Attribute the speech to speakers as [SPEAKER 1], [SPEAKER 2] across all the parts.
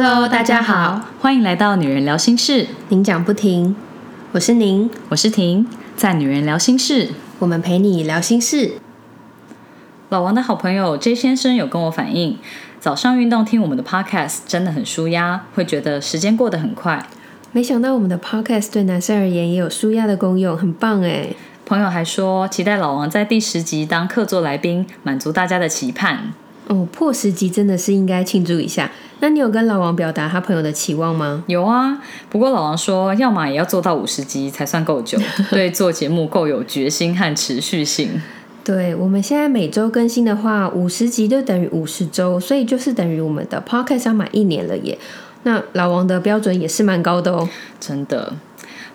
[SPEAKER 1] Hello，大家好，
[SPEAKER 2] 欢迎来到《女人聊心事》，
[SPEAKER 1] 您讲不停，我是您，
[SPEAKER 2] 我是婷，在《女人聊心事》，
[SPEAKER 1] 我们陪你聊心事。
[SPEAKER 2] 老王的好朋友 J 先生有跟我反映，早上运动听我们的 Podcast 真的很舒压，会觉得时间过得很快。
[SPEAKER 1] 没想到我们的 Podcast 对男生而言也有舒压的功用，很棒哎！
[SPEAKER 2] 朋友还说，期待老王在第十集当客座来宾，满足大家的期盼。
[SPEAKER 1] 哦，破十集真的是应该庆祝一下。那你有跟老王表达他朋友的期望吗？
[SPEAKER 2] 有啊，不过老王说，要么也要做到五十集才算够久，对做节目够有决心和持续性。
[SPEAKER 1] 对，我们现在每周更新的话，五十集就等于五十周，所以就是等于我们的 podcast 要满一年了耶。那老王的标准也是蛮高的哦，
[SPEAKER 2] 真的。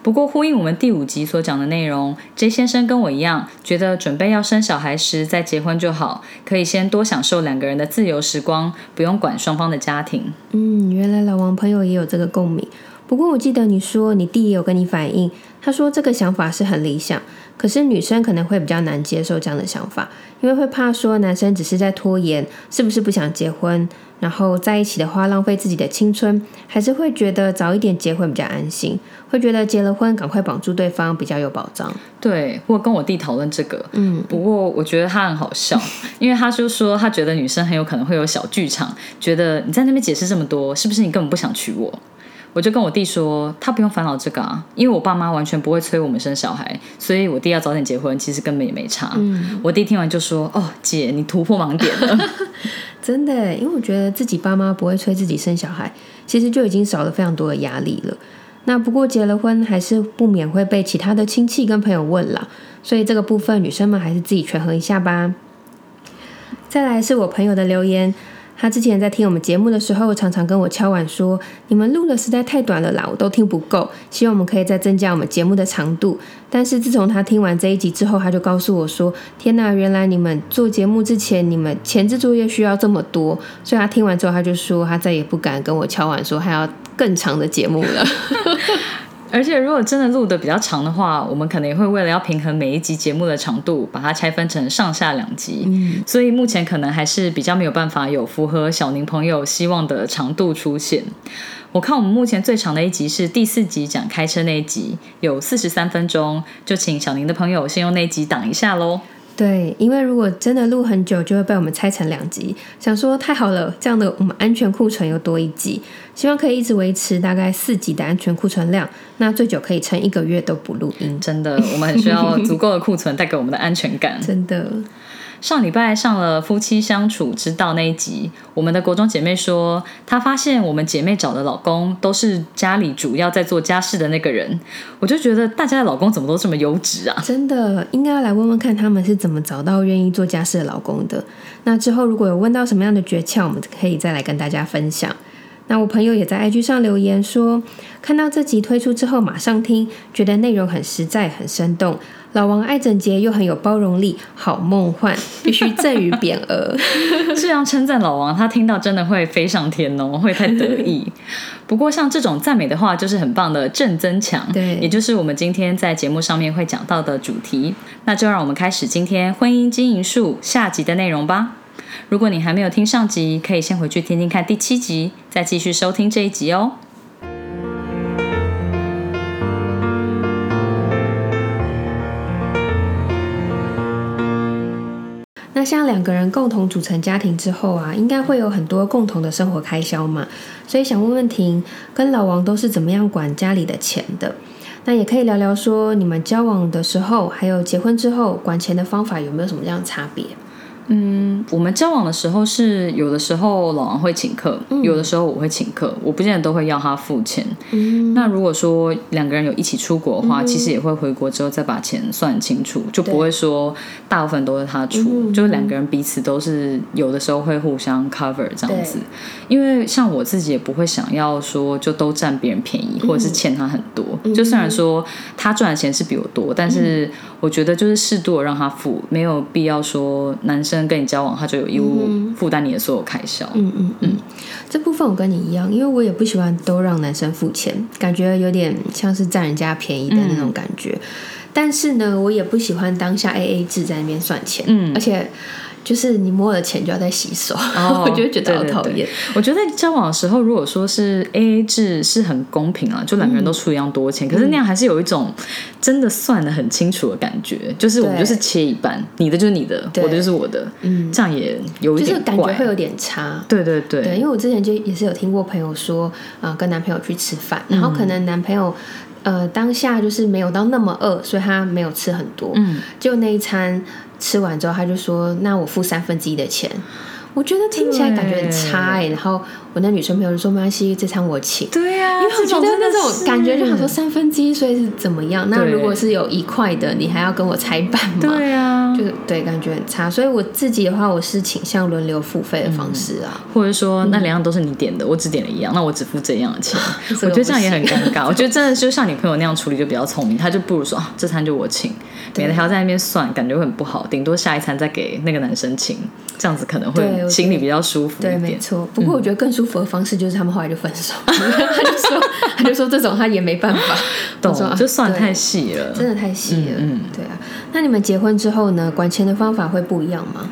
[SPEAKER 2] 不过呼应我们第五集所讲的内容，J 先生跟我一样，觉得准备要生小孩时再结婚就好，可以先多享受两个人的自由时光，不用管双方的家庭。
[SPEAKER 1] 嗯，原来老王朋友也有这个共鸣。不过我记得你说你弟也有跟你反映，他说这个想法是很理想，可是女生可能会比较难接受这样的想法，因为会怕说男生只是在拖延，是不是不想结婚？然后在一起的话，浪费自己的青春，还是会觉得早一点结婚比较安心，会觉得结了婚赶快绑住对方比较有保障。
[SPEAKER 2] 对，我跟我弟讨论这个，嗯，不过我觉得他很好笑，因为他就说他觉得女生很有可能会有小剧场，觉得你在那边解释这么多，是不是你根本不想娶我？我就跟我弟说，他不用烦恼这个啊，因为我爸妈完全不会催我们生小孩，所以我弟要早点结婚，其实根本也没差。我弟听完就说：“哦，姐，你突破盲点了。”
[SPEAKER 1] 真的，因为我觉得自己爸妈不会催自己生小孩，其实就已经少了非常多的压力了。那不过结了婚，还是不免会被其他的亲戚跟朋友问啦，所以这个部分女生们还是自己权衡一下吧。再来是我朋友的留言。他之前在听我们节目的时候，常常跟我敲碗说：“你们录的实在太短了啦，我都听不够。希望我们可以再增加我们节目的长度。”但是自从他听完这一集之后，他就告诉我说：“天哪，原来你们做节目之前，你们前置作业需要这么多。”所以他听完之后，他就说他再也不敢跟我敲碗说还要更长的节目了。
[SPEAKER 2] 而且，如果真的录的比较长的话，我们可能也会为了要平衡每一集节目的长度，把它拆分成上下两集。嗯，所以目前可能还是比较没有办法有符合小宁朋友希望的长度出现。我看我们目前最长的一集是第四集讲开车那一集，有四十三分钟，就请小宁的朋友先用那集挡一下喽。
[SPEAKER 1] 对，因为如果真的录很久，就会被我们拆成两集。想说太好了，这样的我们安全库存又多一集，希望可以一直维持大概四集的安全库存量，那最久可以撑一个月都不录音。
[SPEAKER 2] 真的，我们很需要足够的库存带给我们的安全感。
[SPEAKER 1] 真的。
[SPEAKER 2] 上礼拜上了夫妻相处之道那一集，我们的国中姐妹说，她发现我们姐妹找的老公都是家里主要在做家事的那个人。我就觉得大家的老公怎么都这么优质啊！
[SPEAKER 1] 真的应该要来问问看他们是怎么找到愿意做家事的老公的。那之后如果有问到什么样的诀窍，我们可以再来跟大家分享。那我朋友也在 IG 上留言说，看到这集推出之后马上听，觉得内容很实在、很生动。老王爱整洁又很有包容力，好梦幻，必须赠予匾额。
[SPEAKER 2] 这样称赞老王，他听到真的会飞上天哦，会太得意。不过像这种赞美的话，就是很棒的正增强，
[SPEAKER 1] 对，
[SPEAKER 2] 也就是我们今天在节目上面会讲到的主题。那就让我们开始今天婚姻经营术下集的内容吧。如果你还没有听上集，可以先回去听听看第七集，再继续收听这一集哦。
[SPEAKER 1] 像两个人共同组成家庭之后啊，应该会有很多共同的生活开销嘛，所以想问问婷，跟老王都是怎么样管家里的钱的？那也可以聊聊说，你们交往的时候，还有结婚之后管钱的方法有没有什么样的差别？
[SPEAKER 2] 嗯，我们交往的时候是有的时候老王会请客，有的时候我会请客，我不见得都会要他付钱。那如果说两个人有一起出国的话，其实也会回国之后再把钱算清楚，就不会说大部分都是他出，就是两个人彼此都是有的时候会互相 cover 这样子。因为像我自己也不会想要说就都占别人便宜，或者是欠他很多。就虽然说他赚的钱是比我多，但是我觉得就是适度的让他付，没有必要说男生。跟你交往，他就有义务负担你的所有开销。
[SPEAKER 1] 嗯嗯嗯，这部分我跟你一样，因为我也不喜欢都让男生付钱，感觉有点像是占人家便宜的那种感觉。但是呢，我也不喜欢当下 A A 制在那边算钱。嗯，而且就是你摸了钱就要再洗手，
[SPEAKER 2] 哦
[SPEAKER 1] 我就会觉得好讨厌。
[SPEAKER 2] 我觉得交往的时候，如果说是 A A 制是很公平啊，就两个人都出一样多钱，可是那样还是有一种真的算的很清楚的感觉，就是我们就是切一半，你的就是你的，我的就是我的，嗯，这样也有一
[SPEAKER 1] 就是
[SPEAKER 2] 点
[SPEAKER 1] 感觉会。有点差。
[SPEAKER 2] 对对对，
[SPEAKER 1] 对，因为我之前就也是有听过朋友说，啊、跟男朋友去吃饭，然后可能男朋友。呃，当下就是没有到那么饿，所以他没有吃很多。
[SPEAKER 2] 嗯，
[SPEAKER 1] 就那一餐吃完之后，他就说：“那我付三分之一的钱。”我觉得听起来感觉很差哎、然后我那女生朋友就说：“没关系，这餐我请。”
[SPEAKER 2] 对呀、
[SPEAKER 1] 因为我觉得那种感觉就想说
[SPEAKER 2] 是
[SPEAKER 1] 三分之一，所以是怎么样？那如果是有一块的，你还要跟我拆半吗？
[SPEAKER 2] 对啊，
[SPEAKER 1] 就是对，感觉很差。所以我自己的话，我是倾向轮流付费的方式啊。
[SPEAKER 2] 或者说那两样都是你点的，我只点了一样，那我只付这样的钱，我觉得这样也很尴尬。我觉得真的就像你朋友那样处理就比较聪明，他就不如说啊这餐就我请，免得还要在那边算，感觉会很不好。顶多下一餐再给那个男生请，这样子可能会心里比较舒服
[SPEAKER 1] 对，
[SPEAKER 2] 一点。
[SPEAKER 1] 没错。不过我觉得更舒服的方式就是他们后来就分手，他就说，他就说这种他也没办法，
[SPEAKER 2] 懂
[SPEAKER 1] 我说啊
[SPEAKER 2] 就算太细了，
[SPEAKER 1] 真的太细了。
[SPEAKER 2] 嗯嗯
[SPEAKER 1] 对啊。那你们结婚之后呢？管钱的方法会不一样吗？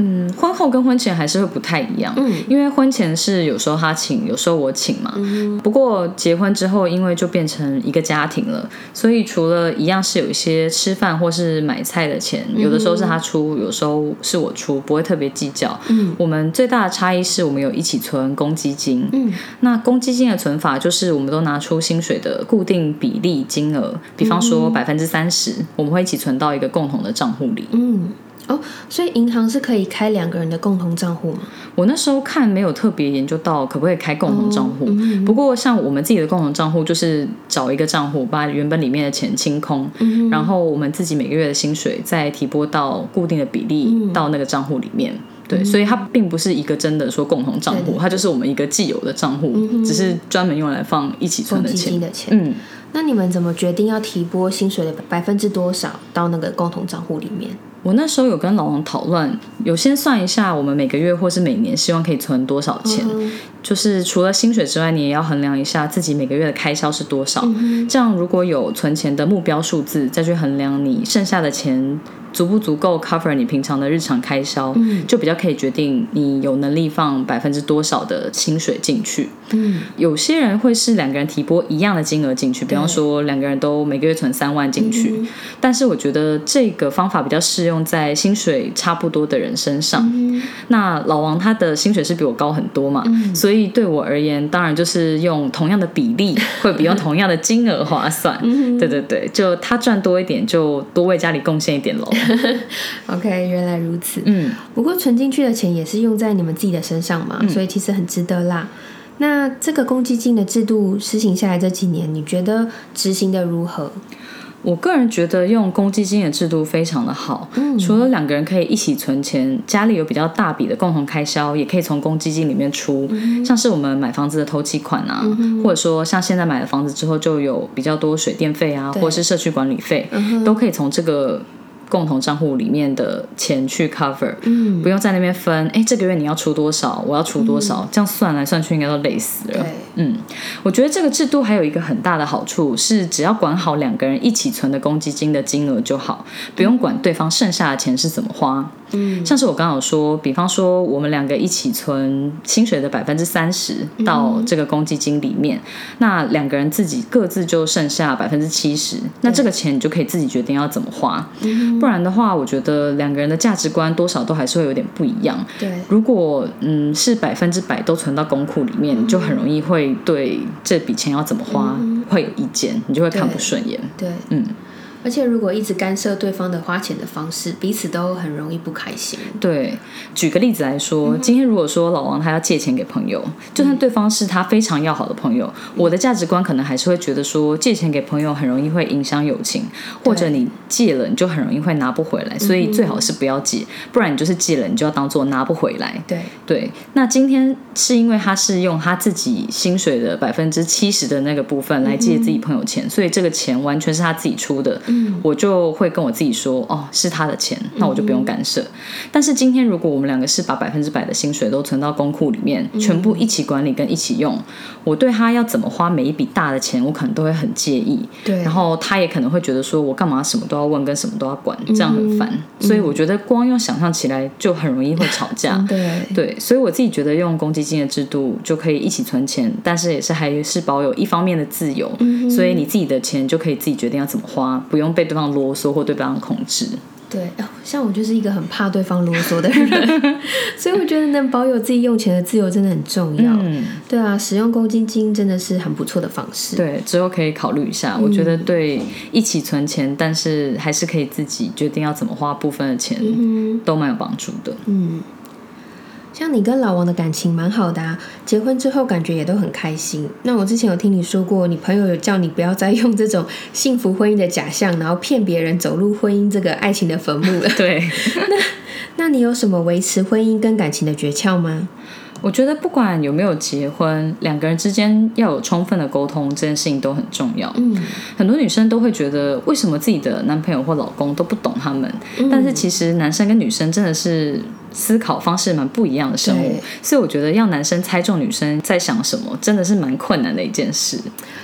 [SPEAKER 2] 嗯，婚后跟婚前还是会不太一样，
[SPEAKER 1] 嗯
[SPEAKER 2] 因为婚前是有时候他请，有时候我请嘛。不过结婚之后，因为就变成一个家庭了，所以除了一样是有一些吃饭或是买菜的钱，有的时候是他出，有时候是我出，不会特别计较。
[SPEAKER 1] 嗯
[SPEAKER 2] 我们最大的差异是我们有一起存公积金。
[SPEAKER 1] 嗯
[SPEAKER 2] 那公积金的存法就是我们都拿出薪水的固定比例金额，比方说百分之三十，我们会一起存到一个共同的账户里。
[SPEAKER 1] 嗯。哦，所以银行是可以开两个人的共同账户吗？
[SPEAKER 2] 我那时候看没有特别研究到可不可以开共同账户，
[SPEAKER 1] 嗯
[SPEAKER 2] 不过像我们自己的共同账户，就是找一个账户把原本里面的钱清空，
[SPEAKER 1] 嗯
[SPEAKER 2] 然后我们自己每个月的薪水再提拨到固定的比例
[SPEAKER 1] 嗯
[SPEAKER 2] 到那个账户里面。对，所以它并不是一个真的说共同账户，
[SPEAKER 1] 对对
[SPEAKER 2] 它就是我们一个既有的账户，只是专门用来放一起存。的钱。嗯，
[SPEAKER 1] 那你们怎么决定要提拨薪水的百分之多少到那个共同账户里面？
[SPEAKER 2] 我那时候有跟老王讨论，有先算一下我们每个月或是每年希望可以存多少钱，
[SPEAKER 1] 嗯
[SPEAKER 2] 就是除了薪水之外，你也要衡量一下自己每个月的开销是多少。
[SPEAKER 1] 嗯
[SPEAKER 2] 这样如果有存钱的目标数字，再去衡量你剩下的钱足不足够 cover 你平常的日常开销，
[SPEAKER 1] 嗯
[SPEAKER 2] 就比较可以决定你有能力放百分之多少的薪水进去。
[SPEAKER 1] 嗯
[SPEAKER 2] 有些人会是两个人提拨一样的金额进去，比方说两个人都每个月存三万进去。但是我觉得这个方法比较适用在薪水差不多的人身上。那老王他的薪水是比我高很多嘛，所以对我而言，当然就是用同样的比例，会比用同样的金额划算。对对对，就他赚多一点，就多为家里贡献一点喽。
[SPEAKER 1] OK，原来如此。
[SPEAKER 2] 嗯，
[SPEAKER 1] 不过存进去的钱也是用在你们自己的身上嘛，所以其实很值得啦。那这个公积金的制度实行下来这几年，你觉得执行的如何？
[SPEAKER 2] 我个人觉得用公积金的制度非常的好，除了两个人可以一起存钱，家里有比较大笔的共同开销，也可以从公积金里面出，像是我们买房子的头期款啊，或者说像现在买了房子之后就有比较多水电费啊，或者是社区管理费，都可以从这个。共同账户里面的钱去 cover，
[SPEAKER 1] 嗯。
[SPEAKER 2] 不用在那边分，哎，这个月你要出多少，我要出多少，这样算来算去应该都累死了。
[SPEAKER 1] 对，
[SPEAKER 2] 嗯，我觉得这个制度还有一个很大的好处是，只要管好两个人一起存的公积金的金额就好，不用管对方剩下的钱是怎么花。
[SPEAKER 1] 嗯。
[SPEAKER 2] 像是我刚刚有说，比方说我们两个一起存薪水的百分之三十到这个公积金里面，那两个人自己各自就剩下百分之七十，那这个钱你就可以自己决定要怎么花。不然的话，我觉得两个人的价值观多少都还是会有点不一样。
[SPEAKER 1] 对，
[SPEAKER 2] 如果嗯是百分之百都存到公库里面，就很容易会对这笔钱要怎么花、会有意见，你就会看不顺眼。
[SPEAKER 1] 对，
[SPEAKER 2] 嗯，
[SPEAKER 1] 而且如果一直干涉对方的花钱的方式，彼此都很容易不开心。
[SPEAKER 2] 对。举个例子来说，今天如果说老王他要借钱给朋友，就算对方是他非常要好的朋友，我的价值观可能还是会觉得说，借钱给朋友很容易会影响友情，或者你借了你就很容易会拿不回来，所以最好是不要借，不然你就是借了你就要当做拿不回来。
[SPEAKER 1] 对，
[SPEAKER 2] 对，那今天是因为他是用他自己薪水的百分之七十的那个部分来借自己朋友钱，所以这个钱完全是他自己出的，我就会跟我自己说，哦，是他的钱，那我就不用干涉。但是今天如果我们两个是把百分之百的薪水都存到公库里面，全部一起管理跟一起用，我对他要怎么花每一笔大的钱，我可能都会很介意。
[SPEAKER 1] 对，
[SPEAKER 2] 然后他也可能会觉得说，我干嘛什么都要问，跟什么都要管，这样很烦。所以我觉得光用想象起来就很容易会吵架。
[SPEAKER 1] 对
[SPEAKER 2] 对，所以我自己觉得用公积金的制度就可以一起存钱，但是也是还是保有一方面的自由。所以你自己的钱就可以自己决定要怎么花，不用被对方啰嗦或对方控制。
[SPEAKER 1] 对，像我就是一个很怕对方啰嗦的人，所以我觉得能保有自己用钱的自由真的很重要。
[SPEAKER 2] 嗯，
[SPEAKER 1] 对啊，使用公积金真的是很不错的方式。
[SPEAKER 2] 对，之后可以考虑一下。我觉得对一起存钱，但是还是可以自己决定要怎么花部分的钱，都蛮有帮助的。
[SPEAKER 1] 嗯。像你跟老王的感情蛮好的啊，结婚之后感觉也都很开心。那我之前有听你说过，你朋友有叫你不要再用这种幸福婚姻的假象，然后骗别人走入婚姻这个爱情的坟墓了。
[SPEAKER 2] 对，
[SPEAKER 1] 那那你有什么维持婚姻跟感情的诀窍吗？
[SPEAKER 2] 我觉得不管有没有结婚，两个人之间要有充分的沟通，这件事情都很重要。
[SPEAKER 1] 嗯，
[SPEAKER 2] 很多女生都会觉得，为什么自己的男朋友或老公都不懂他们？但是其实男生跟女生真的是思考方式蛮不一样的生物，所以我觉得让男生猜中女生在想什么，真的是蛮困难的一件事。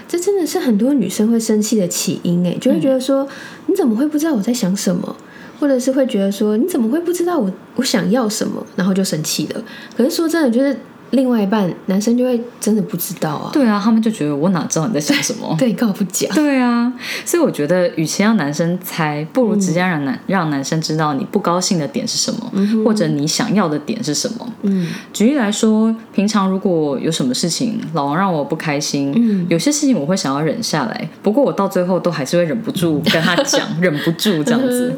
[SPEAKER 1] 这真的是很多女生会生气的起因，哎，就会觉得说，你怎么会不知道我在想什么？或者是会觉得说你怎么会不知道我我想要什么，然后就生气了。可是说真的，就是另外一半男生就会真的不知道啊。
[SPEAKER 2] 对啊，他们就觉得我哪知道你在想什么？
[SPEAKER 1] 对，告不讲。
[SPEAKER 2] 对啊，所以我觉得与其让男生猜，不如直接让男让男生知道你不高兴的点是什么，或者你想要的点是什么。
[SPEAKER 1] 嗯，
[SPEAKER 2] 举例来说，平常如果有什么事情老王让我不开心，
[SPEAKER 1] 嗯，
[SPEAKER 2] 有些事情我会想要忍下来，不过我到最后都还是会忍不住跟他讲，忍不住这样子。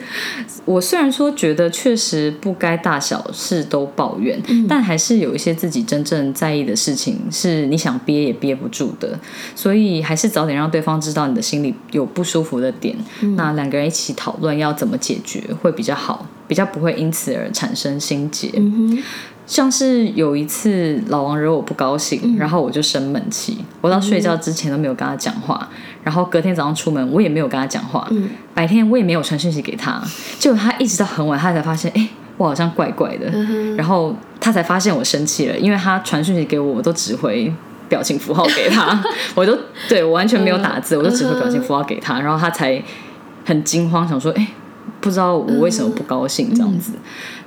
[SPEAKER 2] 我虽然说觉得确实不该大小事都抱怨，但还是有一些自己真正在意的事情是你想憋也憋不住的，所以还是早点让对方知道你的心里有不舒服的点，那两个人一起讨论要怎么解决会比较好，比较不会因此而产生心结。像是有一次老王惹我不高兴，然后我就生闷气，我到睡觉之前都没有跟他讲话，然后隔天早上出门我也没有跟他讲话，白天我也没有传讯息给他，结果他一直到很晚他才发现，哎，我好像怪怪的，然后他才发现我生气了，因为他传讯息给我，我都只回表情符号给他，我都对我完全没有打字，我都只回表情符号给他，然后他才很惊慌，想说，哎。不知道我为什么不高兴这样子，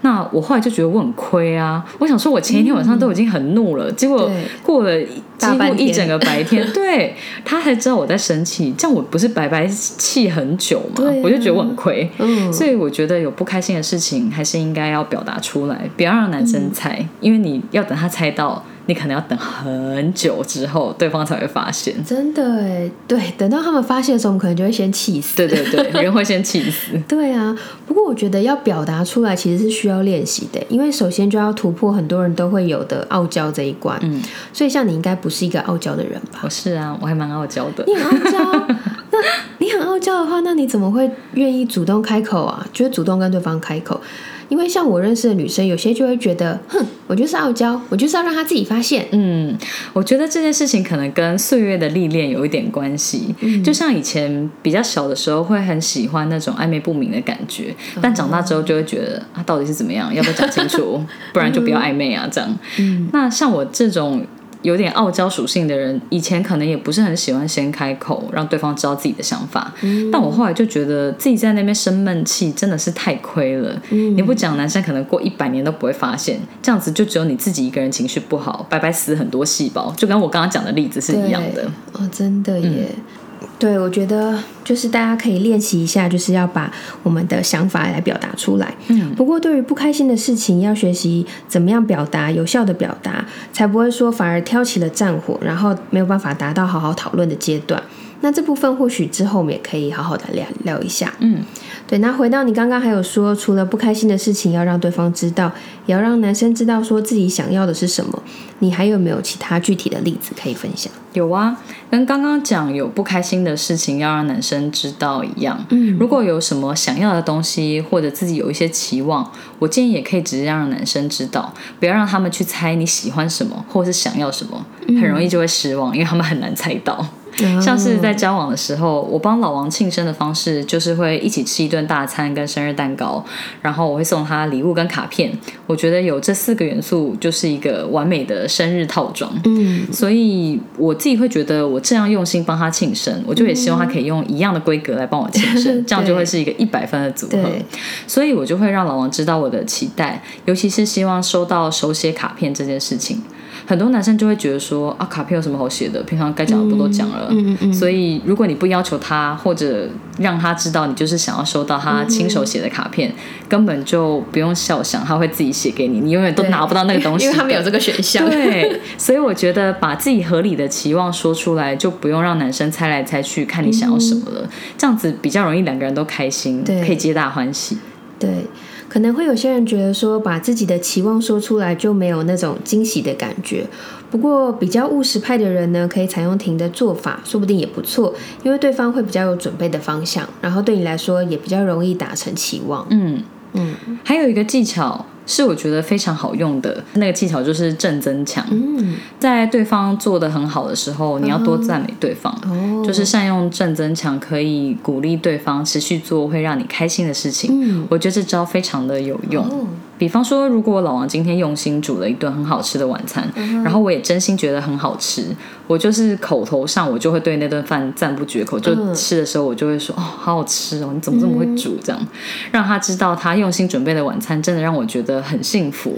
[SPEAKER 2] 那我后来就觉得我很亏啊！我想说，我前一天晚上都已经很怒了，结果过了几乎一整个白天，对他才知道我在生气，这样我不是白白气很久吗？我就觉得我很亏，所以我觉得有不开心的事情还是应该要表达出来，不要让男生猜，因为你要等他猜到。你可能要等很久之后，对方才会发现。
[SPEAKER 1] 真的哎，对，等到他们发现的时候，我们可能就会先气死。
[SPEAKER 2] 对对对，人会先气死。
[SPEAKER 1] 对啊，不过我觉得要表达出来其实是需要练习的，因为首先就要突破很多人都会有的傲娇这一关。
[SPEAKER 2] 嗯，
[SPEAKER 1] 所以像你应该不是一个傲娇的人吧？
[SPEAKER 2] 我是啊，我还蛮傲娇的。
[SPEAKER 1] 你很傲娇？那你很傲娇的话，那你怎么会愿意主动开口啊？就是主动跟对方开口？因为像我认识的女生，有些就会觉得，哼，我就是傲娇，我就是要让她自己发现。
[SPEAKER 2] 嗯，我觉得这件事情可能跟岁月的历练有一点关系。嗯，就像以前比较小的时候，会很喜欢那种暧昧不明的感觉，但长大之后就会觉得，啊，到底是怎么样？要不要讲清楚？不然就不要暧昧啊，这样。
[SPEAKER 1] 嗯，
[SPEAKER 2] 那像我这种。有点傲娇属性的人，以前可能也不是很喜欢先开口让对方知道自己的想法。但我后来就觉得自己在那边生闷气真的是太亏了。你不讲，男生可能过一百年都不会发现，这样子就只有你自己一个人情绪不好，白白死很多细胞，就跟我刚刚讲的例子是一样的。
[SPEAKER 1] 哦，真的耶。对，我觉得就是大家可以练习一下，就是要把我们的想法来表达出来。
[SPEAKER 2] 嗯，
[SPEAKER 1] 不过对于不开心的事情，要学习怎么样表达，有效的表达，才不会说反而挑起了战火，然后没有办法达到好好讨论的阶段。那这部分或许之后我们也可以好好的聊聊一下。
[SPEAKER 2] 嗯，
[SPEAKER 1] 对。那回到你刚刚还有说，除了不开心的事情要让对方知道，也要让男生知道说自己想要的是什么。你还有没有其他具体的例子可以分享？
[SPEAKER 2] 有啊，跟刚刚讲有不开心的事情要让男生知道一样。
[SPEAKER 1] 嗯，
[SPEAKER 2] 如果有什么想要的东西，或者自己有一些期望，我建议也可以直接让男生知道，不要让他们去猜你喜欢什么或是想要什么，很容易就会失望，因为他们很难猜到。像是在交往的时候，我帮老王庆生的方式就是会一起吃一顿大餐跟生日蛋糕，然后我会送他礼物跟卡片。我觉得有这四个元素就是一个完美的生日套装。嗯，所以我自己会觉得我这样用心帮他庆生，我就也希望他可以用一样的规格来帮我庆生，这样就会是一个一百分的组合。所以我就会让老王知道我的期待，尤其是希望收到手写卡片这件事情。很多男生就会觉得说啊，卡片有什么好写的？平常该讲的不都讲了？嗯嗯嗯。所以如果你不要求他，或者让他知道你就是想要收到他亲手写的卡片，根本就不用笑想他会自己写给你，你永远都拿不到那个东西，
[SPEAKER 1] 因为他没有这个选项。
[SPEAKER 2] 对，所以我觉得把自己合理的期望说出来，就不用让男生猜来猜去看你想要什么了，这样子比较容易两个人都开心，可以皆大欢喜。
[SPEAKER 1] 对。可能会有些人觉得说，把自己的期望说出来就没有那种惊喜的感觉。不过，比较务实派的人呢，可以采用停的做法，说不定也不错，因为对方会比较有准备的方向，然后对你来说也比较容易达成期望。
[SPEAKER 2] 嗯嗯，还有一个技巧。是我觉得非常好用的那个技巧，就是正增强。嗯，在对方做的很好的时候，你要多赞美对方。哦，就是善用正增强，可以鼓励对方持续做会让你开心的事情。嗯，我觉得这招非常的有用。比方说，如果老王今天用心煮了一顿很好吃的晚餐，然后我也真心觉得很好吃，我就是口头上我就会对那顿饭赞不绝口。就吃的时候，我就会说：“哦，好好吃哦，你怎么这么会煮？”这样让他知道他用心准备的晚餐真的让我觉得很幸福。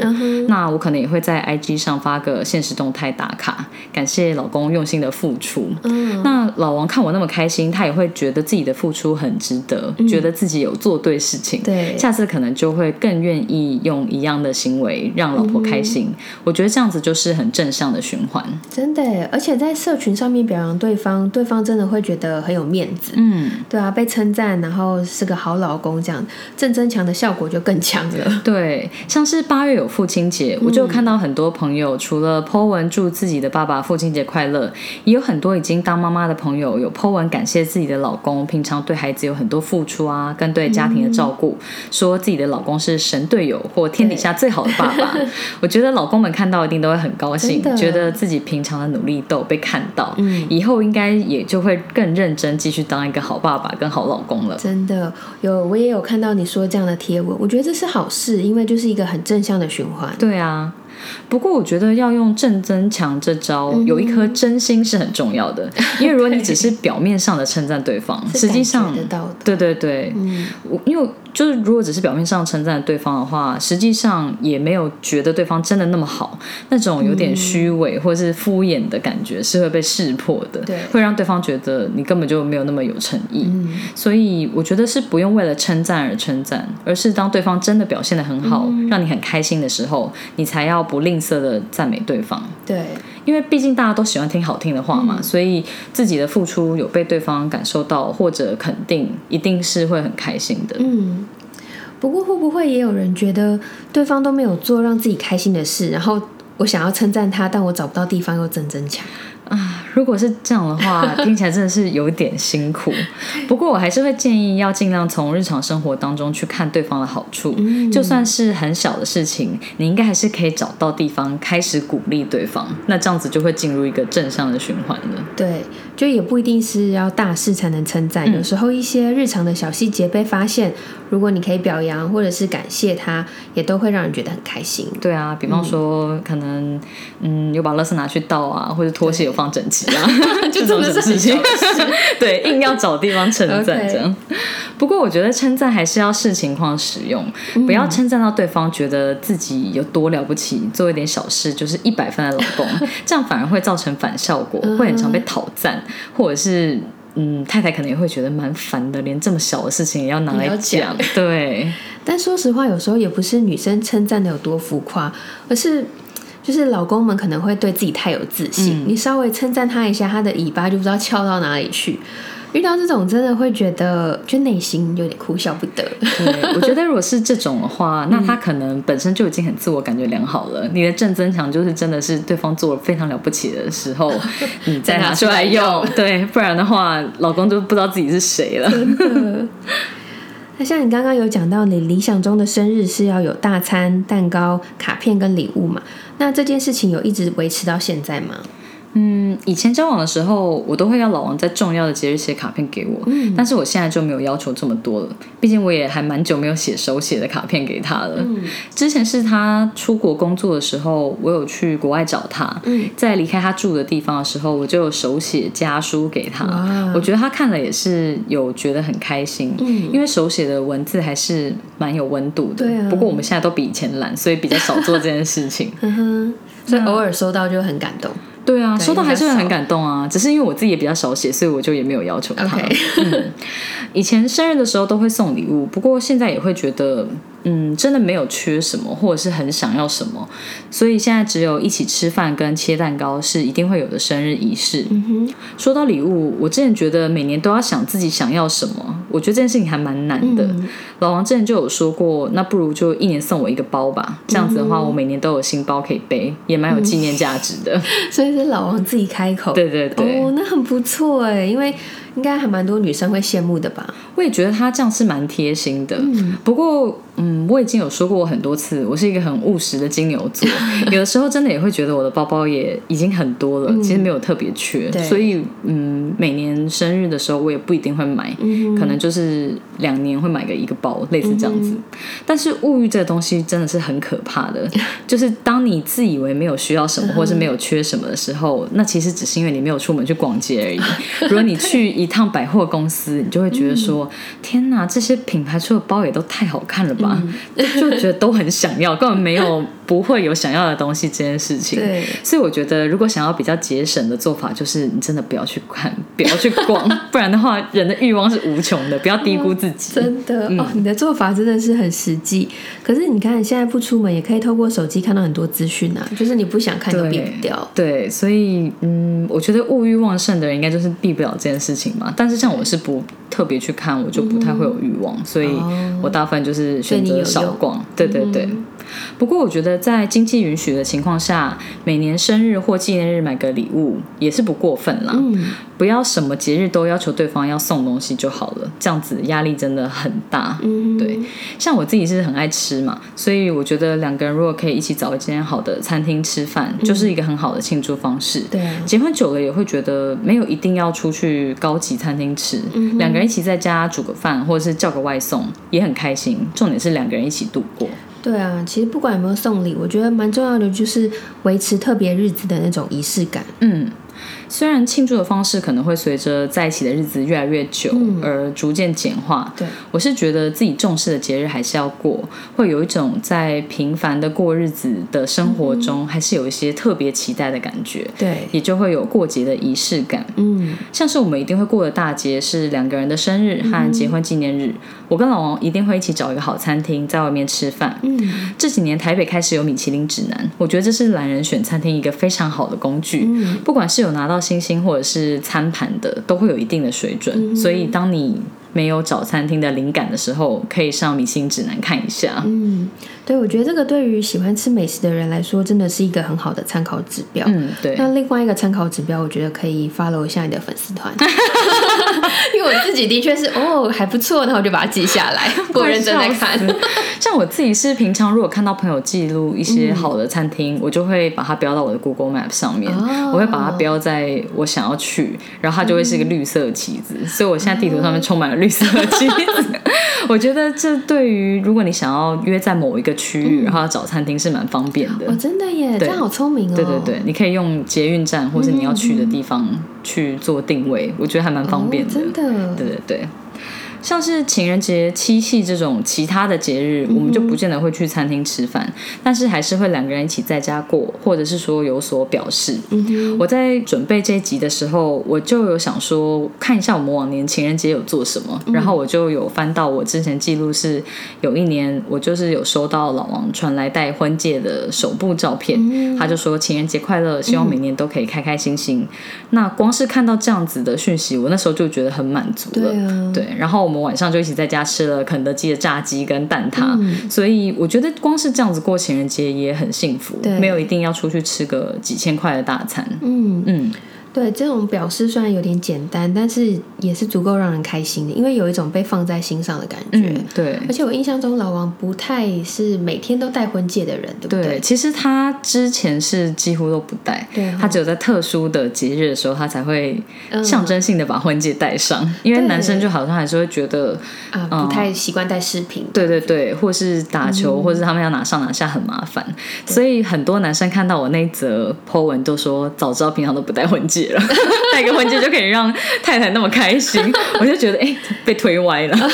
[SPEAKER 2] 那我可能也会在 IG 上发个现实动态打卡，感谢老公用心的付出。那老王看我那么开心，他也会觉得自己的付出很值得，觉得自己有做对事情。
[SPEAKER 1] 对，
[SPEAKER 2] 下次可能就会更愿意用。用一样的行为让老婆开心，我觉得这样子就是很正向的循环。
[SPEAKER 1] 真的，而且在社群上面表扬对方，对方真的会觉得很有面子。嗯，对啊，被称赞，然后是个好老公，这样正增强的效果就更强了。
[SPEAKER 2] 对，像是八月有父亲节，我就看到很多朋友除了 po 文祝自己的爸爸父亲节快乐，也有很多已经当妈妈的朋友有 po 文感谢自己的老公平常对孩子有很多付出啊，跟对家庭的照顾，说自己的老公是神队友或。天底下最好的爸爸，我觉得老公们看到一定都会很高兴，觉得自己平常的努力都有被看到，以后应该也就会更认真，继续当一个好爸爸跟好老公了。
[SPEAKER 1] 真的有，我也有看到你说这样的贴文，我觉得这是好事，因为就是一个很正向的循环。
[SPEAKER 2] 对啊。不过我觉得要用正增强这招，有一颗真心是很重要的。因为如果你只是表面上的称赞对方，实际上，对对对，嗯我因为就是如果只是表面上称赞对方的话，实际上也没有觉得对方真的那么好，那种有点虚伪或者是敷衍的感觉是会被识破的，
[SPEAKER 1] 对，
[SPEAKER 2] 会让对方觉得你根本就没有那么有诚意。所以我觉得是不用为了称赞而称赞，而是当对方真的表现的很好，让你很开心的时候，你才要。不吝啬的赞美对方，
[SPEAKER 1] 对，
[SPEAKER 2] 因为毕竟大家都喜欢听好听的话嘛，所以自己的付出有被对方感受到或者肯定，一定是会很开心的。
[SPEAKER 1] 嗯，不过会不会也有人觉得对方都没有做让自己开心的事，然后我想要称赞他，但我找不到地方又争争强？
[SPEAKER 2] 啊，如果是这样的话，听起来真的是有点辛苦。不过我还是会建议要尽量从日常生活当中去看对方的好处，就算是很小的事情，你应该还是可以找到地方开始鼓励对方。那这样子就会进入一个正向的循环了。
[SPEAKER 1] 对，就也不一定是要大事才能称赞，有时候一些日常的小细节被发现，如果你可以表扬或者是感谢他，也都会让人觉得很开心。
[SPEAKER 2] 对啊，比方说可能嗯，有把垃圾拿去倒啊，或者拖鞋有。放整齐啊，
[SPEAKER 1] 就这种事情，
[SPEAKER 2] 对，硬要找地方称赞 这样。不过我觉得称赞还是要视情况使用，不要称赞到对方觉得自己有多了不起，做一点小事就是一百分的老公，这样反而会造成反效果，会很常被讨赞，或者是嗯，太太可能也会觉得蛮烦的，连这么小的事情也要拿来讲。对，
[SPEAKER 1] 但说实话，有时候也不是女生称赞的有多浮夸，而是。就是老公们可能会对自己太有自信，你稍微称赞他一下，他的尾巴就不知道翘到哪里去。遇到这种真的会觉得，就内心有点哭笑不得。
[SPEAKER 2] 对，我觉得 如果是这种的话，那他可能本身就已经很自我感觉良好了。你的正增强就是真的是对方做了非常了不起的时候，你再拿出来用。对，不然的话，老公就不知道自己是谁了。
[SPEAKER 1] 那像你刚刚有讲到，你理想中的生日是要有大餐、蛋糕、卡片跟礼物嘛？那这件事情有一直维持到现在吗？
[SPEAKER 2] 嗯，以前交往的时候，我都会要老王在重要的节日写卡片给我，嗯，但是我现在就没有要求这么多了，毕竟我也还蛮久没有写手写的卡片给他了。嗯，之前是他出国工作的时候，我有去国外找他，嗯，在离开他住的地方的时候，我就手写家书给他，我觉得他看了也是有觉得很开心，嗯，因为手写的文字还是蛮有温度的，
[SPEAKER 1] 对啊。
[SPEAKER 2] 不过我们现在都比以前懒，所以比较少做这件事情，
[SPEAKER 1] 嗯哼，所以偶尔收到就很感动。
[SPEAKER 2] 对啊，收到还是会很感动啊，只是因为我自己也比较少写，所以我就也没有要求他。以前生日的时候都会送礼物，不过现在也会觉得。嗯，真的没有缺什么，或者是很想要什么，所以现在只有一起吃饭跟切蛋糕是一定会有的生日仪式。说到礼物，我之前觉得每年都要想自己想要什么，我觉得这件事情还蛮难的。老王之前就有说过，那不如就一年送我一个包吧，这样子的话，我每年都有新包可以背，也蛮有纪念价值的。
[SPEAKER 1] 所以是老王自己开口，
[SPEAKER 2] 对对对，
[SPEAKER 1] 哦，那很不错哎，因为。应该还蛮多女生会羡慕的吧？
[SPEAKER 2] 我也觉得他这样是蛮贴心的。不过，嗯，我已经有说过很多次，我是一个很务实的金牛座。有的时候真的也会觉得我的包包也已经很多了，其实没有特别缺。所以，嗯，每年生日的时候我也不一定会买，可能就是两年会买个一个包，类似这样子。但是物欲这个东西真的是很可怕的，就是当你自以为没有需要什么，或是没有缺什么的时候，那其实只是因为你没有出门去逛街而已。如果你去。一趟百货公司，你就会觉得说：“天哪，这些品牌出的包也都太好看了吧！”就觉得都很想要，根本没有不会有想要的东西这件事情。
[SPEAKER 1] 对，
[SPEAKER 2] 所以我觉得，如果想要比较节省的做法，就是你真的不要去看，不要去逛，不然的话，人的欲望是无穷的，不要低估自己。
[SPEAKER 1] 真的哦，你的做法真的是很实际。可是你看，现在不出门也可以透过手机看到很多资讯啊，就是你不想看都避不掉。
[SPEAKER 2] 对，所以嗯，我觉得物欲旺盛的人应该就是避不了这件事情嘛。但是像我是不特别去看，我就不太会有欲望，所以我大部分就是选择少逛。对对对。不过我觉得在经济允许的情况下，每年生日或纪念日买个礼物也是不过分啦。嗯。不要什么节日都要求对方要送东西就好了，这样子压力真的很大。嗯。对。像我自己是很爱吃嘛，所以我觉得两个人如果可以一起找一间好的餐厅吃饭，就是一个很好的庆祝方式。
[SPEAKER 1] 对。
[SPEAKER 2] 结婚久了也会觉得没有一定要出去高级餐厅吃，两个人一起在家煮个饭，或者是叫个外送，也很开心。重点是两个人一起度过。
[SPEAKER 1] 对啊，其实不管有没有送礼，我觉得蛮重要的，就是维持特别日子的那种仪式感。
[SPEAKER 2] 嗯。虽然庆祝的方式可能会随着在一起的日子越来越久而逐渐简化，
[SPEAKER 1] 对。
[SPEAKER 2] 我是觉得自己重视的节日还是要过，会有一种在平凡的过日子的生活中，还是有一些特别期待的感觉，
[SPEAKER 1] 对，
[SPEAKER 2] 也就会有过节的仪式感。嗯，像是我们一定会过的大节是两个人的生日和结婚纪念日，我跟老王一定会一起找一个好餐厅在外面吃饭。嗯，这几年台北开始有米其林指南，我觉得这是懒人选餐厅一个非常好的工具，嗯。不管是有拿到。星星或者是餐盘的都会有一定的水准，所以当你没有找餐厅的灵感的时候，可以上米星指南看一下。
[SPEAKER 1] 嗯，对，我觉得这个对于喜欢吃美食的人来说，真的是一个很好的参考指标。
[SPEAKER 2] 嗯，对。
[SPEAKER 1] 那另外一个参考指标，我觉得可以 follow 一下你的粉丝团，因为我自己的确是哦还不错，那我就把它记下来，不认真在看。
[SPEAKER 2] 像我自己是平常如果看到朋友记录一些好的餐厅，我就会把它标到我的 Google Map 上面，我会把它标在我想要去，然后它就会是一个绿色的旗子，所以我现在地图上面充满了绿色的旗子。我觉得这对于如果你想要约在某一个区域，然后找餐厅是蛮方便的。
[SPEAKER 1] 哦，真的耶，这样好聪明哦。
[SPEAKER 2] 对对对，你可以用捷运站或是你要去的地方去做定位，我觉得还蛮方便的。
[SPEAKER 1] 真的，
[SPEAKER 2] 对对对。像是情人节、七夕这种其他的节日，我们就不见得会去餐厅吃饭，但是还是会两个人一起在家过，或者是说有所表示。我在准备这一集的时候，我就有想说看一下我们往年情人节有做什么，然后我就有翻到我之前记录，是有一年我就是有收到老王传来戴婚戒的首部照片，他就说情人节快乐，希望每年都可以开开心心。那光是看到这样子的讯息，我那时候就觉得很满足了。对，然后。我们晚上就一起在家吃了肯德基的炸鸡跟蛋挞，所以我觉得光是这样子过情人节也很幸福，没有一定要出去吃个几千块的大餐。
[SPEAKER 1] 嗯嗯。对，这种表示虽然有点简单，但是也是足够让人开心的，因为有一种被放在心上的感觉。
[SPEAKER 2] 嗯，对。
[SPEAKER 1] 而且我印象中老王不太是每天都戴婚戒的人，对不对？
[SPEAKER 2] 对，其实他之前是几乎都不戴，
[SPEAKER 1] 对
[SPEAKER 2] 他只有在特殊的节日的时候，他才会象征性的把婚戒戴上，因为男生就好像还是会觉得
[SPEAKER 1] 啊，不太习惯戴饰品。
[SPEAKER 2] 对对对，或是打球，或是他们要拿上拿下很麻烦，所以很多男生看到我那则 po 文都说，早知道平常都不戴婚戒了，戴个婚戒就可以让太太那么开心，我就觉得哎，被推歪了。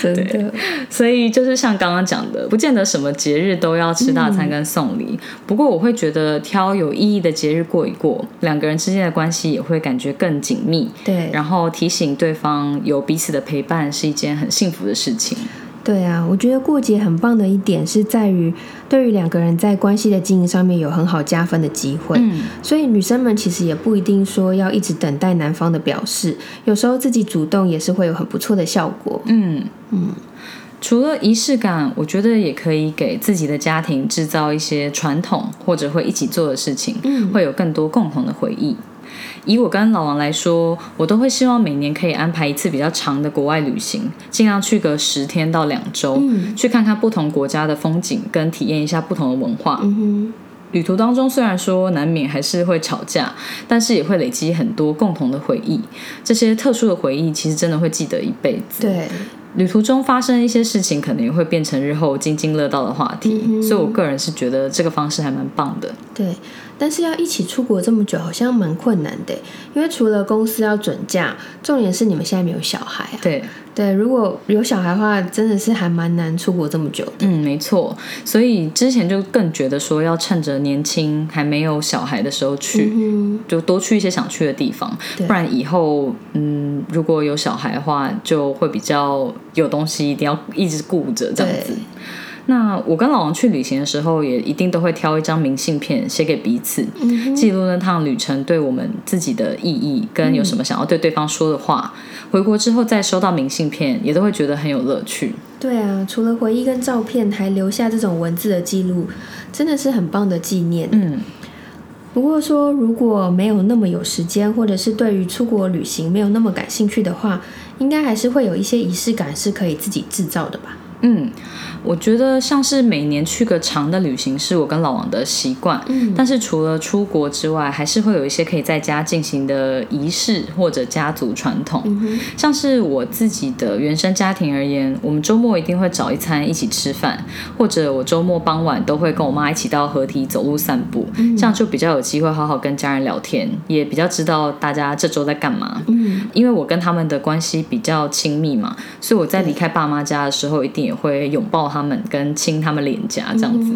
[SPEAKER 1] 真的，
[SPEAKER 2] 所以就是像刚刚讲的，不见得什么节日都要吃大餐跟送礼。不过我会觉得挑有意义的节日过一过，两个人之间的关系也会感觉更紧密。
[SPEAKER 1] 对，
[SPEAKER 2] 然后提醒对方有彼此的陪伴是一件很幸福的事情。
[SPEAKER 1] 对啊，我觉得过节很棒的一点是在于，对于两个人在关系的经营上面有很好加分的机会。嗯，所以女生们其实也不一定说要一直等待男方的表示，有时候自己主动也是会有很不错的效果。
[SPEAKER 2] 嗯嗯，除了仪式感，我觉得也可以给自己的家庭制造一些传统或者会一起做的事情，嗯，会有更多共同的回忆。以我跟老王来说，我都会希望每年可以安排一次比较长的国外旅行，尽量去个十天到两周，去看看不同国家的风景，跟体验一下不同的文化。旅途当中虽然说难免还是会吵架，但是也会累积很多共同的回忆。这些特殊的回忆，其实真的会记得一辈子。
[SPEAKER 1] 对。
[SPEAKER 2] 旅途中发生一些事情，可能也会变成日后津津乐道的话题，所以我个人是觉得这个方式还蛮棒的。
[SPEAKER 1] 对，但是要一起出国这么久，好像蛮困难的，因为除了公司要准假，重点是你们现在没有小孩啊。
[SPEAKER 2] 对。
[SPEAKER 1] 对，如果有小孩的话，真的是还蛮难出国这么久的。
[SPEAKER 2] 嗯，没错。所以之前就更觉得说，要趁着年轻还没有小孩的时候去，就多去一些想去的地方。不然以后，嗯，如果有小孩的话，就会比较有东西一定要一直顾着这样子。那我跟老王去旅行的时候，也一定都会挑一张明信片写给彼此，记录那趟旅程对我们自己的意义，跟有什么想要对对方说的话。回国之后再收到明信片，也都会觉得很有乐趣。
[SPEAKER 1] 对啊，除了回忆跟照片，还留下这种文字的记录，真的是很棒的纪念。嗯。不过说，如果没有那么有时间，或者是对于出国旅行没有那么感兴趣的话，应该还是会有一些仪式感是可以自己制造的吧。
[SPEAKER 2] 嗯，我觉得像是每年去个长的旅行是我跟老王的习惯。嗯，但是除了出国之外，还是会有一些可以在家进行的仪式或者家族传统。嗯像是我自己的原生家庭而言，我们周末一定会找一餐一起吃饭，或者我周末傍晚都会跟我妈一起到河堤走路散步，这样就比较有机会好好跟家人聊天，也比较知道大家这周在干嘛。嗯，因为我跟他们的关系比较亲密嘛，所以我在离开爸妈家的时候，一定也会拥抱他们，跟亲他们脸颊这样子。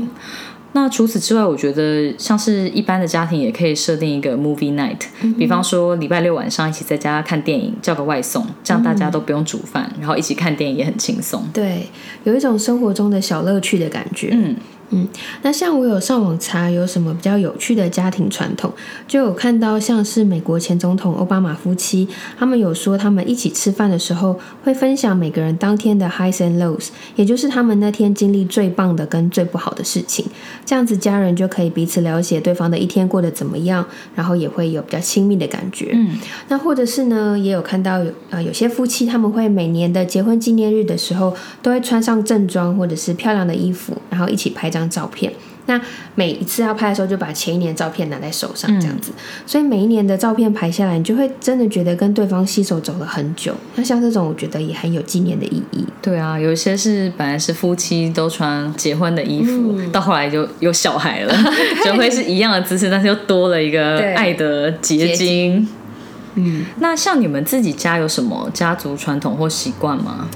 [SPEAKER 2] 那除此之外，我觉得像是一般的家庭也可以设定一个 movie night，比方说礼拜六晚上一起在家看电影，叫个外送，这样大家都不用煮饭，然后一起看电影也很轻松。
[SPEAKER 1] 对，有一种生活中的小乐趣的感觉。嗯。嗯，那像我有上网查有什么比较有趣的家庭传统，就有看到像是美国前总统奥巴马夫妻，他们有说他们一起吃饭的时候会分享每个人当天的 highs and lows，也就是他们那天经历最棒的跟最不好的事情，这样子家人就可以彼此了解对方的一天过得怎么样，然后也会有比较亲密的感觉。嗯，那或者是呢，也有看到有呃有些夫妻他们会每年的结婚纪念日的时候都会穿上正装或者是漂亮的衣服，然后一起拍。张照片，那每一次要拍的时候，就把前一年照片拿在手上，这样子。所以每一年的照片拍下来，你就会真的觉得跟对方携手走了很久。那像这种，我觉得也很有纪念的意义。
[SPEAKER 2] 对啊，有一些是本来是夫妻都穿结婚的衣服，到后来就 有小孩了，就会是一样的姿势，但是又多了一个爱的结晶。嗯，那像你们自己家有什么家族传统或习惯吗？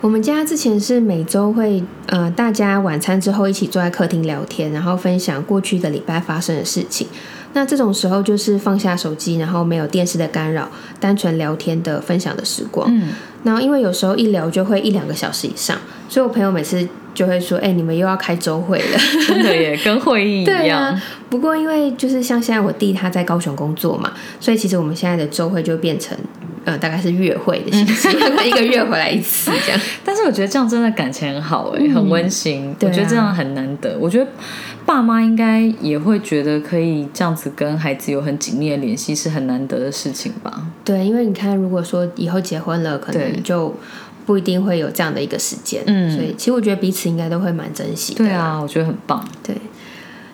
[SPEAKER 1] 我们家之前是每周会呃，大家晚餐之后一起坐在客厅聊天，然后分享过去的礼拜发生的事情。那这种时候就是放下手机，然后没有电视的干扰，单纯聊天的分享的时光。嗯，然后因为有时候一聊就会一两个小时以上，所以我朋友每次就会说：“哎，你们又要开周会了。”
[SPEAKER 2] 真的耶，跟会议一样。
[SPEAKER 1] 不过因为就是像现在我弟他在高雄工作嘛，所以其实我们现在的周会就变成。呃，大概是月会的形式，一个月回来一次这样。
[SPEAKER 2] 但是我觉得这样真的感情很好哎，很温馨。我觉得这样很难得。我觉得爸妈应该也会觉得可以这样子跟孩子有很紧密的联系，是很难得的事情吧？
[SPEAKER 1] 对，因为你看，如果说以后结婚了，可能就不一定会有这样的一个时间。嗯，所以其实我觉得彼此应该都会蛮珍惜。
[SPEAKER 2] 对啊，我觉得很棒。
[SPEAKER 1] 对。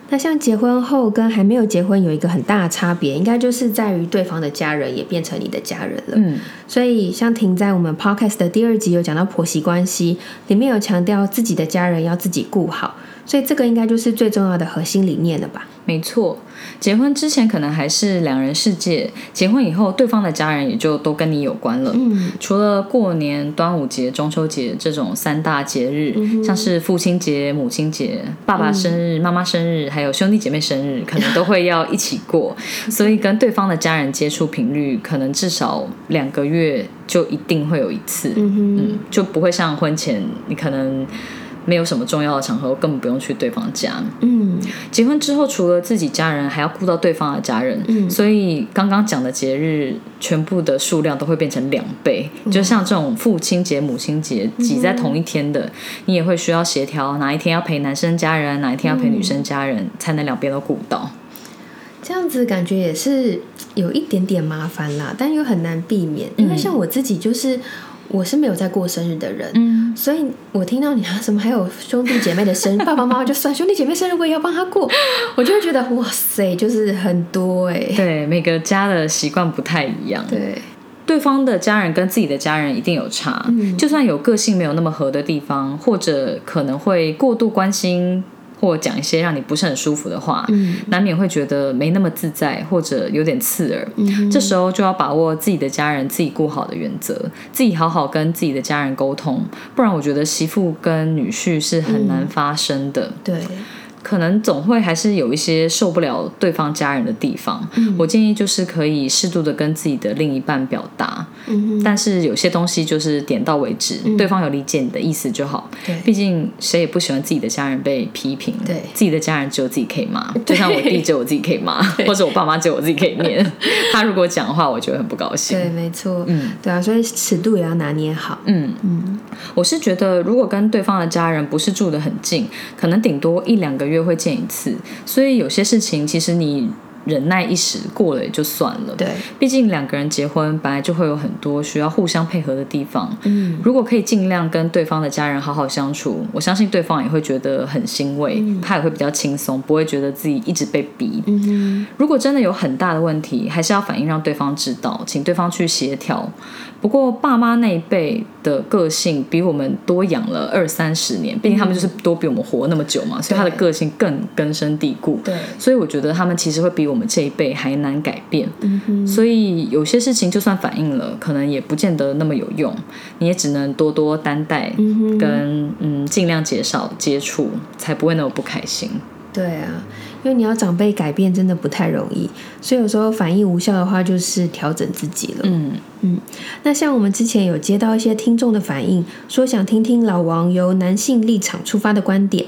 [SPEAKER 1] 那像结婚后跟还没有结婚有一个很大的差别，应该就是在于对方的家人也变成你的家人了。嗯，所以像停在我们 podcast 的第二集有讲到婆媳关系，里面有强调自己的家人要自己顾好。所以这个应该就是最重要的核心理念了吧？
[SPEAKER 2] 没错，结婚之前可能还是两人世界，结婚以后对方的家人也就都跟你有关了。嗯，除了过年、端午节、中秋节这种三大节日，像是父亲节、母亲节、爸爸生日、妈妈生日，还有兄弟姐妹生日，可能都会要一起过。所以跟对方的家人接触频率，可能至少两个月就一定会有一次。嗯就不会像婚前你可能。没有什么重要的场合，根本不用去对方家。嗯，结婚之后，除了自己家人，还要顾到对方的家人。嗯，所以刚刚讲的节日，全部的数量都会变成两倍。就像这种父亲节、母亲节挤在同一天的，你也会需要协调哪一天要陪男生家人，哪一天要陪女生家人，才能两边都顾到。
[SPEAKER 1] 这样子感觉也是有一点点麻烦啦，但又很难避免。因为像我自己就是。我是没有在过生日的人，嗯，所以我听到你啊什么还有兄弟姐妹的生日，爸爸妈妈就算兄弟姐妹生日我也要帮他过，我就会觉得哇塞，就是很多哎，
[SPEAKER 2] 对，每个家的习惯不太一样，
[SPEAKER 1] 对，
[SPEAKER 2] 对方的家人跟自己的家人一定有差，嗯，就算有个性没有那么合的地方，或者可能会过度关心。或讲一些让你不是很舒服的话，难免会觉得没那么自在，或者有点刺耳。这时候就要把握自己的家人自己顾好的原则，自己好好跟自己的家人沟通，不然我觉得媳妇跟女婿是很难发生的。
[SPEAKER 1] 对。
[SPEAKER 2] 可能总会还是有一些受不了对方家人的地方，我建议就是可以适度的跟自己的另一半表达，但是有些东西就是点到为止，对方有理解你的意思就好。
[SPEAKER 1] 对，
[SPEAKER 2] 毕竟谁也不喜欢自己的家人被批评，
[SPEAKER 1] 对，
[SPEAKER 2] 自己的家人只有自己可以骂，就像我弟只有我自己可以骂，或者我爸妈只有我自己可以念。他如果讲话，我就会很不高兴。
[SPEAKER 1] 对，没错，嗯，对啊，所以尺度也要拿捏好。
[SPEAKER 2] 嗯嗯，我是觉得如果跟对方的家人不是住得很近，可能顶多一两个月。会见一次，所以有些事情其实你忍耐一时过了也就算了。
[SPEAKER 1] 对，
[SPEAKER 2] 毕竟两个人结婚本来就会有很多需要互相配合的地方。嗯，如果可以尽量跟对方的家人好好相处，我相信对方也会觉得很欣慰，他也会比较轻松，不会觉得自己一直被逼。嗯如果真的有很大的问题，还是要反映让对方知道，请对方去协调。不过爸妈那一辈的个性比我们多养了二三十年，毕竟他们就是多比我们活那么久嘛，所以他的个性更根深蒂固。
[SPEAKER 1] 对，
[SPEAKER 2] 所以我觉得他们其实会比我们这一辈还难改变。所以有些事情就算反应了，可能也不见得那么有用，你也只能多多担待，跟嗯尽量减少接触，才不会那么不开心。
[SPEAKER 1] 对啊。因为你要长辈改变真的不太容易，所以有时候反应无效的话，就是调整自己了。嗯嗯。那像我们之前有接到一些听众的反应，说想听听老王由男性立场出发的观点。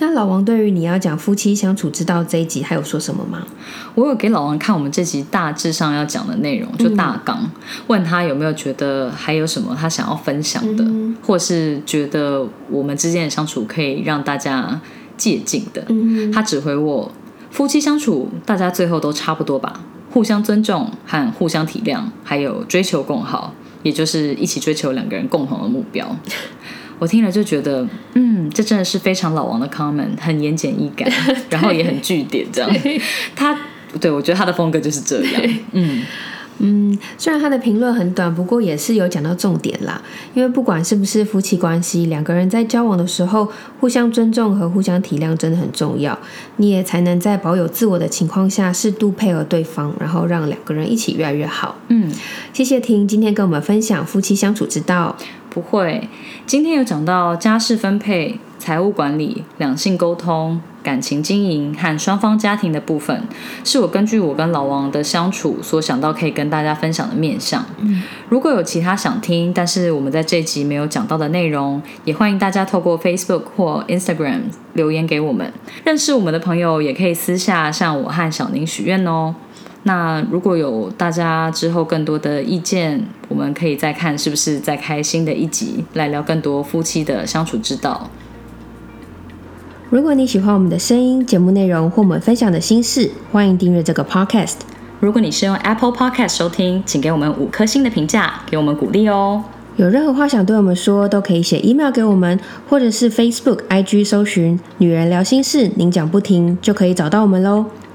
[SPEAKER 1] 那老王对于你要讲夫妻相处之道这一集，还有说什么吗？
[SPEAKER 2] 我有给老王看我们这集大致上要讲的内容，就大纲，问他有没有觉得还有什么他想要分享的，或是觉得我们之间的相处可以让大家。借鉴的，他只回我夫妻相处，大家最后都差不多吧，互相尊重和互相体谅，还有追求共好，也就是一起追求两个人共同的目标。我听了就觉得，嗯，这真的是非常老王的 comment，很言简意赅，然后也很据点，这样。他对我觉得他的风格就是这样，嗯。
[SPEAKER 1] 嗯，虽然他的评论很短，不过也是有讲到重点啦。因为不管是不是夫妻关系，两个人在交往的时候，互相尊重和互相体谅真的很重要。你也才能在保有自我的情况下，适度配合对方，然后让两个人一起越来越好。嗯，谢谢婷今天跟我们分享夫妻相处之道。
[SPEAKER 2] 不会，今天有讲到家事分配。财务管理、两性沟通、感情经营和双方家庭的部分，是我根据我跟老王的相处所想到可以跟大家分享的面向。如果有其他想听，但是我们在这集没有讲到的内容，也欢迎大家透过 Facebook 或 Instagram 留言给我们。认识我们的朋友也可以私下向我和小宁许愿哦。那如果有大家之后更多的意见，我们可以再看是不是再开新的一集来聊更多夫妻的相处之道。
[SPEAKER 1] 如果你喜欢我们的声音、节目内容或我们分享的心事，欢迎订阅这个 podcast。
[SPEAKER 2] 如果你是用 Apple Podcast 收听，请给我们五颗星的评价，给我们鼓励哦。
[SPEAKER 1] 有任何话想对我们说，都可以写 email 给我们，或者是 Facebook、IG 搜寻“女人聊心事”，您讲不停就可以找到我们喽。